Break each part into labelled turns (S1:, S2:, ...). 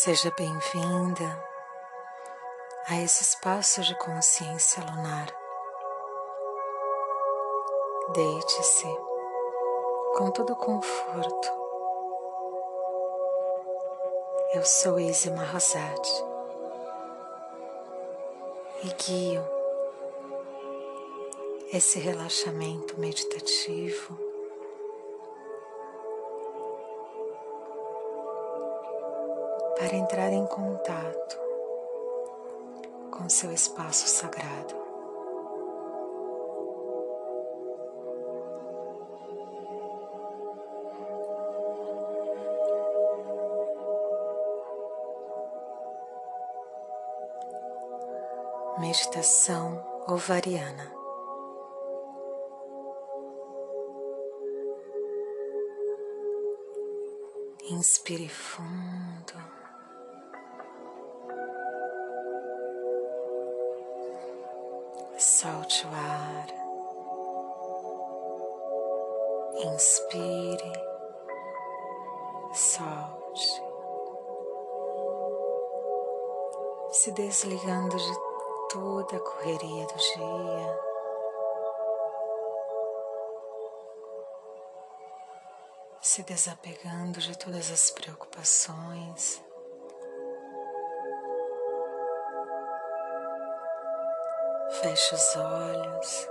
S1: Seja bem-vinda a esse espaço de consciência lunar. Deite-se com todo conforto. Eu sou Isma Rosati e guio esse relaxamento meditativo para entrar em contato com seu espaço sagrado. Meditação ovariana. Inspire fundo. Solte o ar. Inspire, solte, se desligando de toda a correria do dia. Se desapegando de todas as preocupações. Feche os olhos.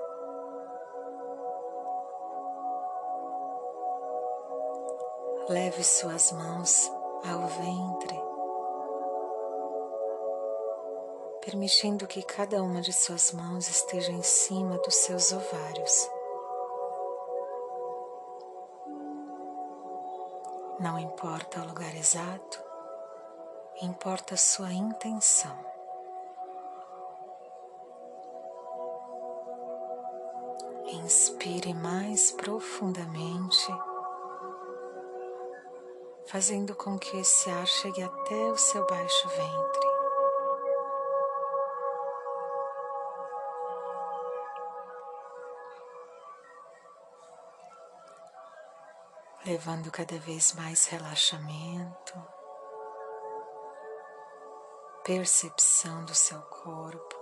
S1: Leve suas mãos ao ventre, permitindo que cada uma de suas mãos esteja em cima dos seus ovários. Não importa o lugar exato, importa a sua intenção. Inspire mais profundamente, fazendo com que esse ar chegue até o seu baixo ventre. Levando cada vez mais relaxamento, percepção do seu corpo.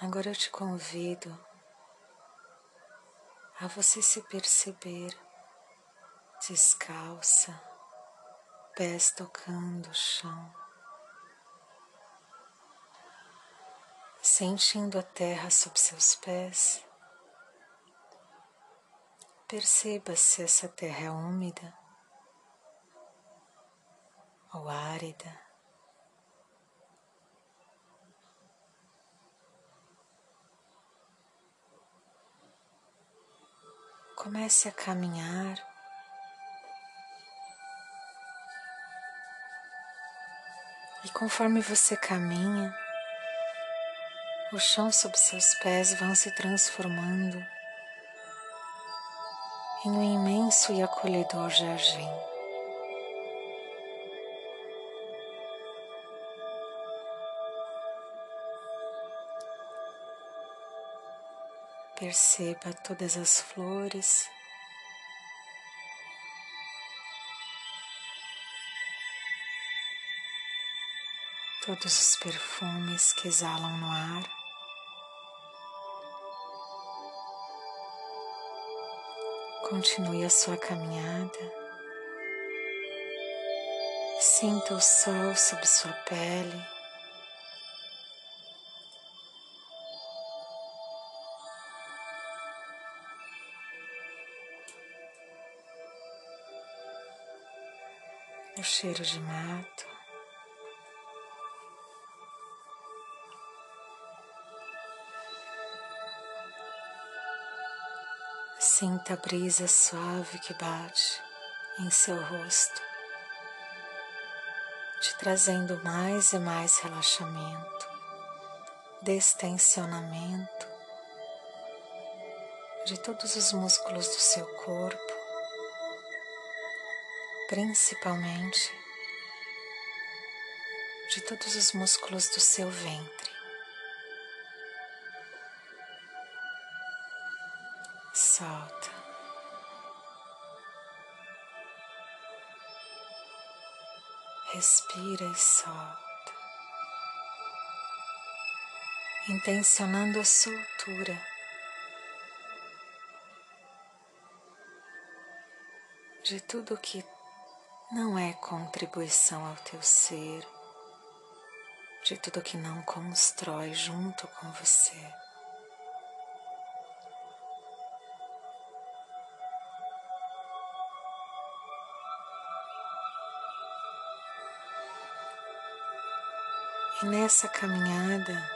S1: Agora eu te convido a você se perceber descalça, pés tocando o chão, sentindo a terra sob seus pés. Perceba se essa terra é úmida ou árida. Comece a caminhar. E conforme você caminha, o chão sob seus pés vão se transformando em um imenso e acolhedor jardim. Perceba todas as flores. Todos os perfumes que exalam no ar. Continue a sua caminhada. Sinta o sol sob sua pele. Cheiro de mato. Sinta a brisa suave que bate em seu rosto, te trazendo mais e mais relaxamento, destensionamento de todos os músculos do seu corpo principalmente de todos os músculos do seu ventre. Solta. Respira e solta, intencionando a soltura. De tudo que não é contribuição ao teu ser, de tudo que não constrói junto com você. E nessa caminhada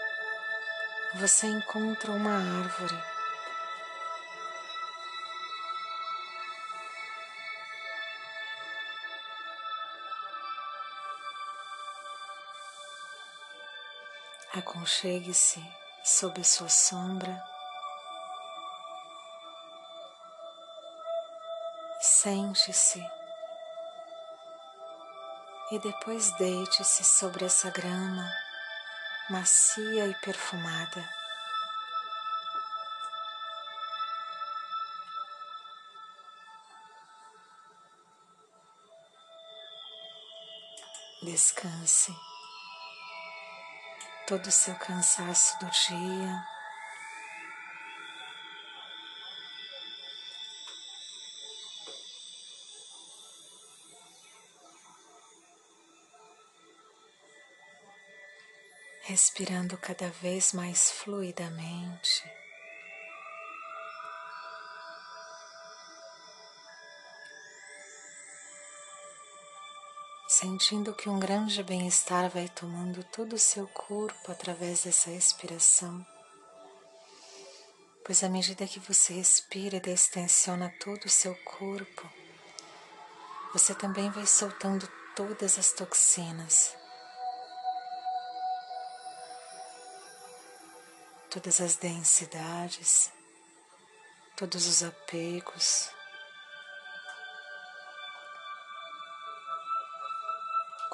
S1: você encontra uma árvore. Aconchegue-se sob sua sombra. Sente-se e depois deite-se sobre essa grama macia e perfumada. Descanse todo o seu cansaço do dia. respirando cada vez mais fluidamente. Sentindo que um grande bem-estar vai tomando todo o seu corpo através dessa respiração, pois à medida que você respira e destensiona todo o seu corpo, você também vai soltando todas as toxinas todas as densidades, todos os apegos.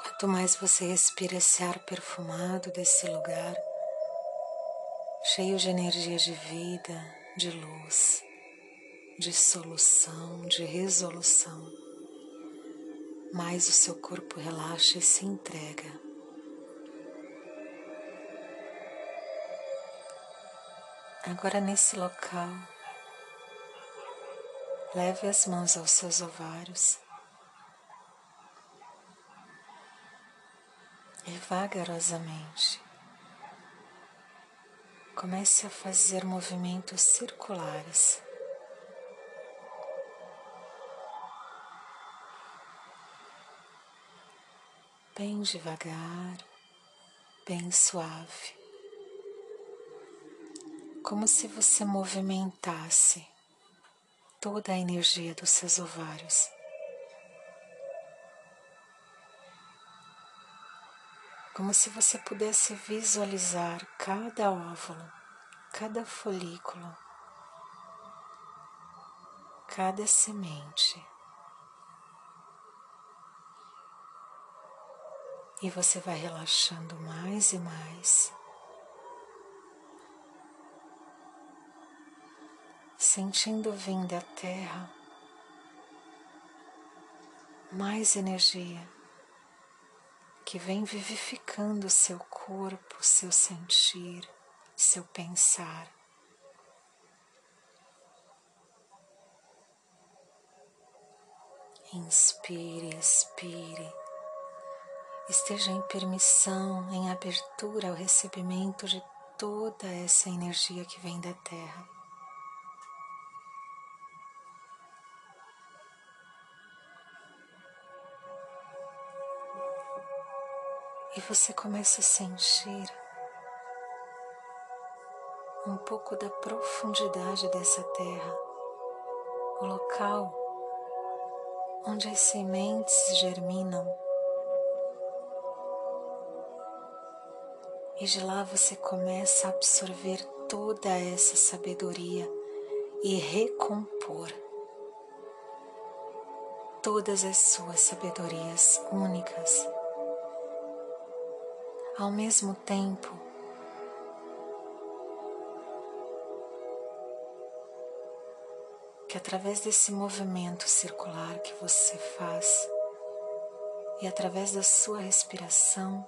S1: Quanto mais você respira esse ar perfumado desse lugar, cheio de energia de vida, de luz, de solução, de resolução, mais o seu corpo relaxa e se entrega. Agora, nesse local, leve as mãos aos seus ovários vagarosamente comece a fazer movimentos circulares. Bem devagar, bem suave como se você movimentasse toda a energia dos seus ovários. Como se você pudesse visualizar cada óvulo, cada folículo, cada semente. E você vai relaxando mais e mais. sentindo vir da terra mais energia que vem vivificando seu corpo, seu sentir, seu pensar. Inspire, expire. Esteja em permissão, em abertura ao recebimento de toda essa energia que vem da Terra. Você começa a sentir um pouco da profundidade dessa terra, o local onde as sementes germinam. E de lá você começa a absorver toda essa sabedoria e recompor todas as suas sabedorias únicas ao mesmo tempo. Que através desse movimento circular que você faz e através da sua respiração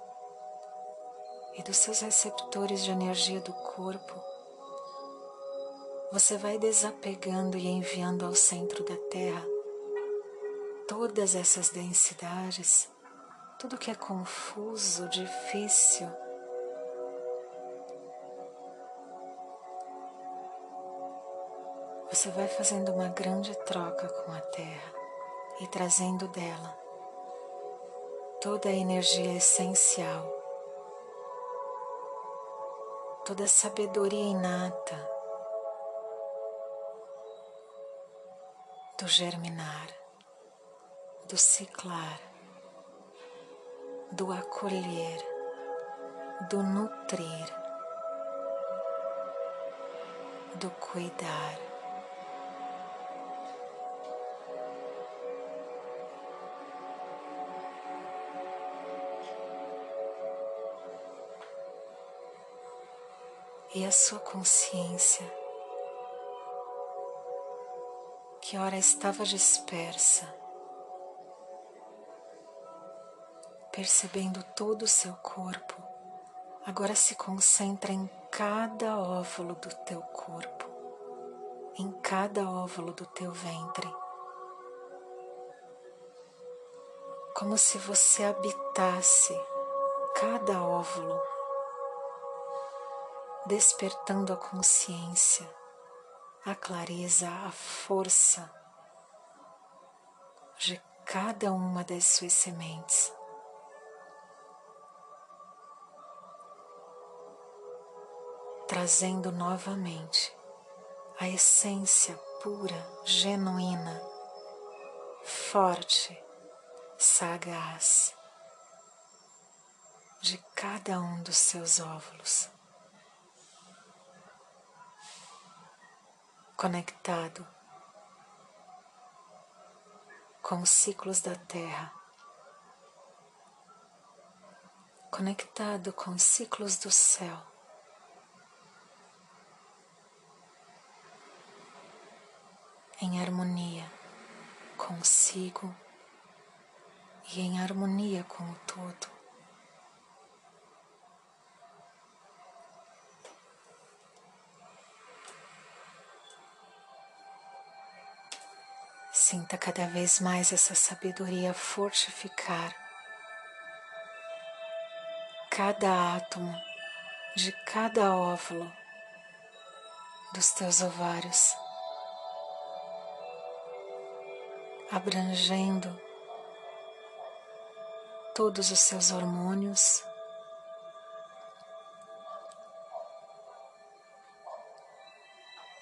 S1: e dos seus receptores de energia do corpo, você vai desapegando e enviando ao centro da Terra todas essas densidades, tudo que é confuso, difícil. Você vai fazendo uma grande troca com a Terra e trazendo dela toda a energia essencial, toda a sabedoria inata do germinar do ciclar, do acolher, do nutrir, do cuidar. E a sua consciência, que ora estava dispersa, percebendo todo o seu corpo, agora se concentra em cada óvulo do teu corpo, em cada óvulo do teu ventre. Como se você habitasse cada óvulo, despertando a consciência, a clareza, a força de cada uma das suas sementes. Trazendo novamente a essência pura, genuína, forte, sagaz de cada um dos seus óvulos. Conectado com os ciclos da Terra, conectado com os ciclos do céu. Em harmonia consigo e em harmonia com o todo. Sinta cada vez mais essa sabedoria fortificar cada átomo de cada óvulo dos teus ovários. Abrangendo todos os seus hormônios.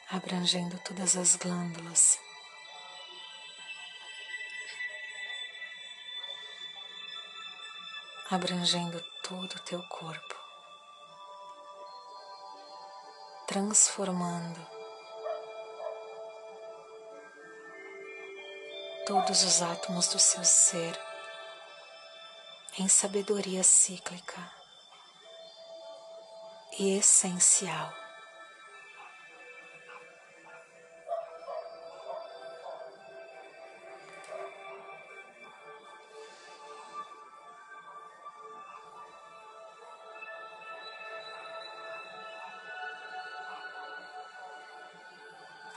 S1: Abrangendo todas as glândulas. Abrangendo todo o teu corpo, transformando todos os átomos do seu ser em sabedoria cíclica e essencial.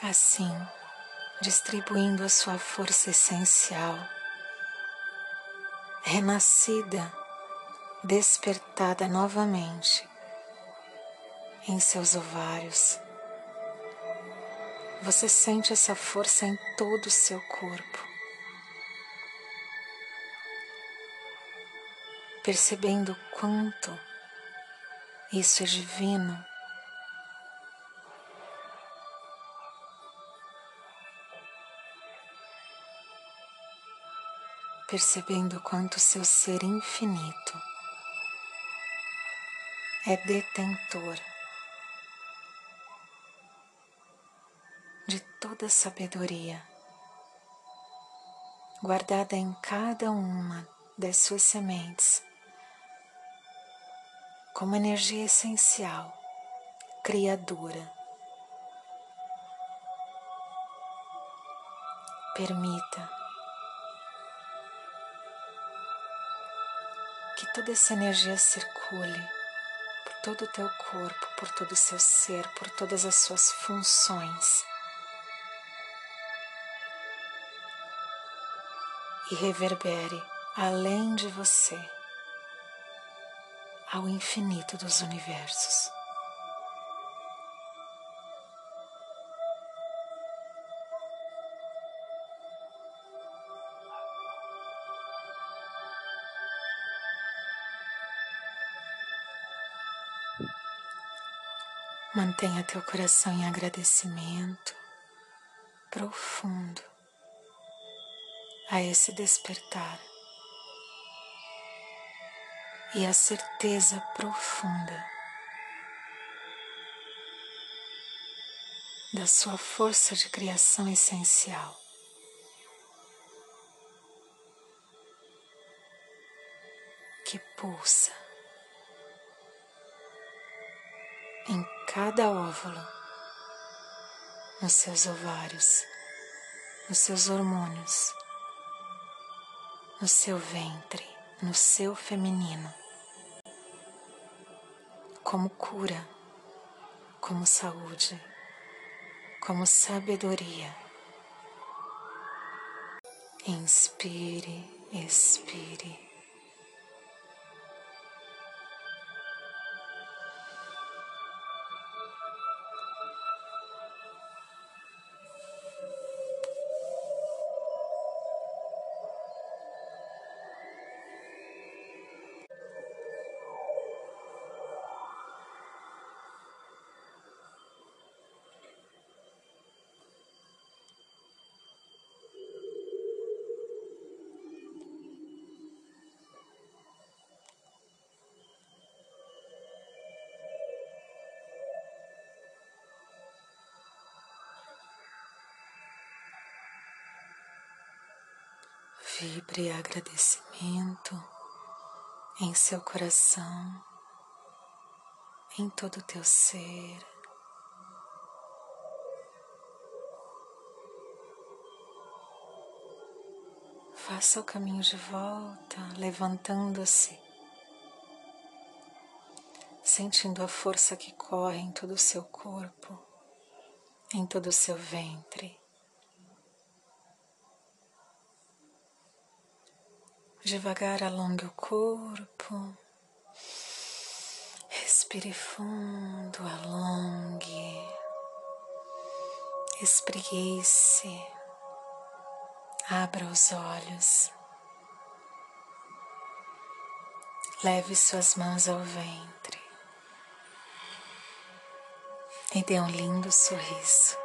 S1: Assim, distribuindo a sua força essencial, renascida, despertada novamente em seus ovários. Você sente essa força em todo o seu corpo, percebendo quanto isso é divino percebendo quanto seu ser infinito é detentor de toda sabedoria guardada em cada uma das suas sementes como energia essencial, criadora. Permita toda essa energia circule por todo o teu corpo, por todo o seu ser, por todas as suas funções. E reverbere além de você ao infinito dos universos. Mantenha teu coração em agradecimento profundo a esse despertar e a certeza profunda da sua força de criação essencial. Que pulsa em cada óvulo, nos seus ovários, nos seus hormônios, no seu ventre, no seu feminino como cura, como saúde, como sabedoria. Inspire, expire. Vibre agradecimento em seu coração, em todo o teu ser. Faça o caminho de volta, levantando-se, sentindo a força que corre em todo o seu corpo, em todo o seu ventre. Devagar alongue o corpo. Respire fundo, alongue. Espreguice. Abra os olhos. Leve suas mãos ao ventre e dê um lindo sorriso.